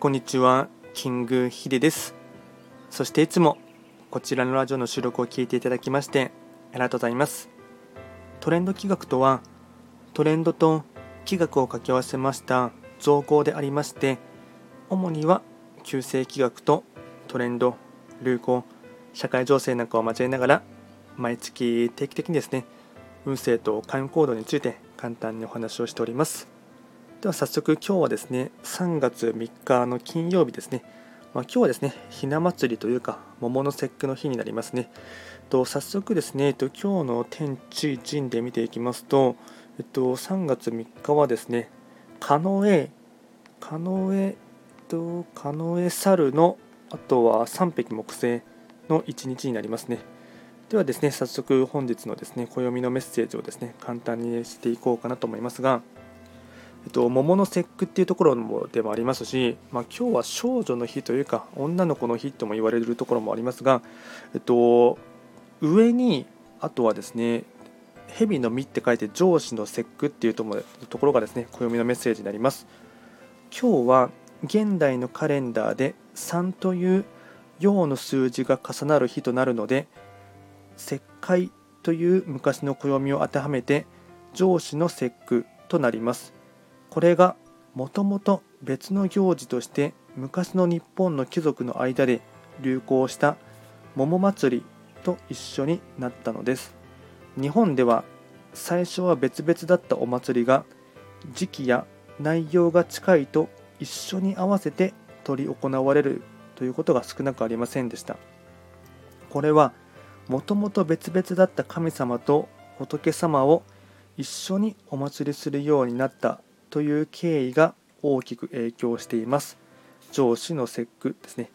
こんにちは、キングヒデです。そしていつもこちらのラジオの収録を聞いていただきましてありがとうございます。トレンド企画とは、トレンドと企画を掛け合わせました造語でありまして、主には旧世企画とトレンド、流行、社会情勢なんかを交えながら、毎月定期的にですね、運勢と開運行動について簡単にお話をしております。では早速今日はですね、3月3日の金曜日ですね、まあ、今日はですね、ひな祭りというか、桃の節句の日になりますね。と早速ですね、えっと、今日の天地人で見ていきますと、えっと、3月3日はですね、カノエ、カノエ、と、カノエ猿の、あとは3匹木星の1日になりますね。ではですね、早速本日のですね、暦のメッセージをですね、簡単にしていこうかなと思いますが、えっと、桃の節句っていうところでもありますし、まあ、今日は少女の日というか女の子の日とも言われるところもありますが、えっと、上にあとはですね蛇の実って書いて上司の節句っていうところがですね暦のメッセージになります。今日は現代のカレンダーで3という陽の数字が重なる日となるので石灰という昔の暦を当てはめて上司の節句となります。これがもともと別の行事として昔の日本の貴族の間で流行した桃祭りと一緒になったのです。日本では最初は別々だったお祭りが時期や内容が近いと一緒に合わせて執り行われるということが少なくありませんでした。これはもともと別々だった神様と仏様を一緒にお祭りするようになったという経緯が大きく影響しています。上司の節句ですね。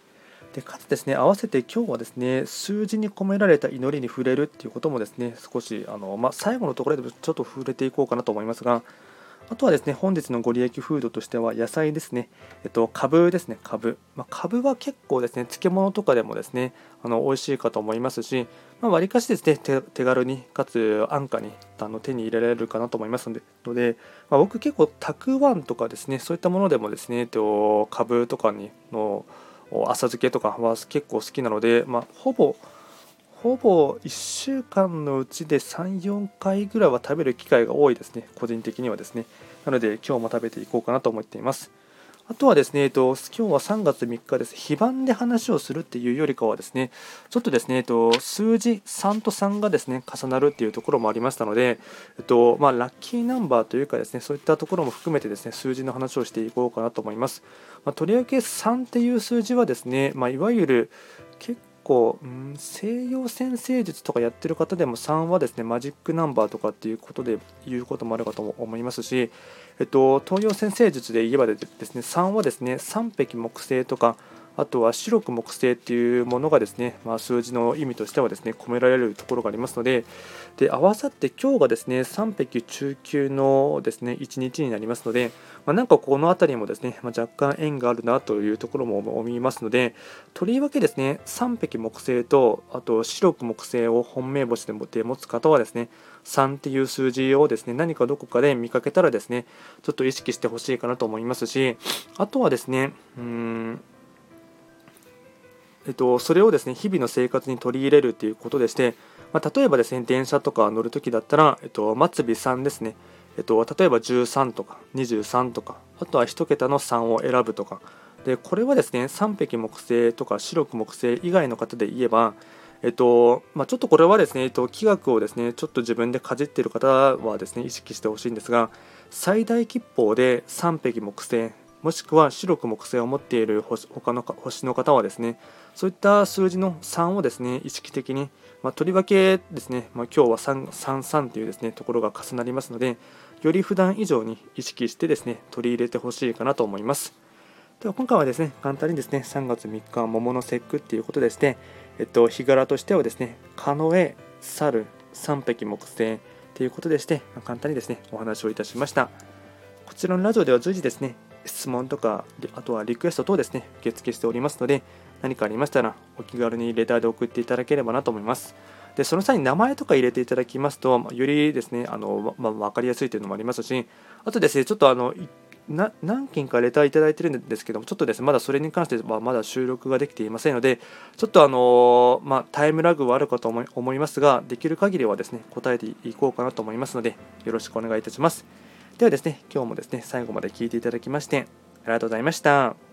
でかつですね、合わせて今日はですね、数字に込められた祈りに触れるっていうこともですね、少しあの、まあ、最後のところでちょっと触れていこうかなと思いますが、あとはですね、本日のご利益フードとしては野菜ですね。えっと、株ですね、株。まあ、株は結構ですね、漬物とかでもですね、あの美味しいかと思いますし、まあ、割かしですね、手軽に、かつ安価にあの手に入れられるかなと思いますので、のでまあ、僕結構たくあんとかですね、そういったものでもですね、えっと、株とかにの浅漬けとかは結構好きなので、まあ、ほぼ、ほぼ1週間のうちで3、4回ぐらいは食べる機会が多いですね、個人的にはですね。なので今日も食べていこうかなと思っています。あとはですね、えっと、今日は3月3日です。非番で話をするっていうよりかはですね、ちょっとですね、えっと、数字3と3がですね、重なるっていうところもありましたので、えっと、まあ、ラッキーナンバーというかですね、そういったところも含めてですね、数字の話をしていこうかなと思います。まあ、とりわけ3っていう数字はですね、まあ、いわゆる結構、うん、西洋先生術とかやってる方でも3はですねマジックナンバーとかっていうことで言うこともあるかと思いますし、えっと、東洋先生術で言えばですね3はですね3匹木星とかあとは白く木星っていうものがですね、まあ、数字の意味としてはですね込められるところがありますのでで合わさって今日がですね3匹中級のですね1日になりますので、まあ、なんかこの辺りもですね、まあ、若干縁があるなというところも思いますのでとりわけですね3匹木星とあと白く木星を本命星で持つ方はですね3っていう数字をですね何かどこかで見かけたらですねちょっと意識してほしいかなと思いますしあとはですねうんえっと、それをですね日々の生活に取り入れるということでして、まあ、例えばですね電車とか乗るときだったら、えっと、末尾3ですね、えっと、例えば13とか23とかあとは1桁の3を選ぶとか。でこれはですね3匹木星とか白く木星以外の方で言えばえっとまあ、ちょっとこれはですね、えっと、気学をですねちょっと自分でかじっている方はですね意識してほしいんですが最大吉報で3匹木星もしくは白く木星を持っている星他の星の方はですねそういった数字の3をですね意識的に、まあ、とりわけですね、まあ、今日は333というですねところが重なりますのでより普段以上に意識してですね取り入れてほしいかなと思います。では今回はですね簡単にですね3月3日は桃の節句っていうことでして、えっと、日柄としてはですねカノエ、猿、三匹木星ということでして、簡単にですねお話をいたしました。こちらのラジオでは随時ですね質問とか、あとはリクエスト等ですね、受付しておりますので、何かありましたら、お気軽にレターで送っていただければなと思います。で、その際に名前とか入れていただきますと、よりですね、あの、ま、分かりやすいというのもありますし、あとですね、ちょっとあの、な何件かレターいただいてるんですけども、ちょっとですね、まだそれに関してはまだ収録ができていませんので、ちょっとあのまあ、タイムラグはあるかと思いますが、できる限りはですね、答えていこうかなと思いますので、よろしくお願いいたします。ではですね、今日もですね、最後まで聴いていただきまして、ありがとうございました。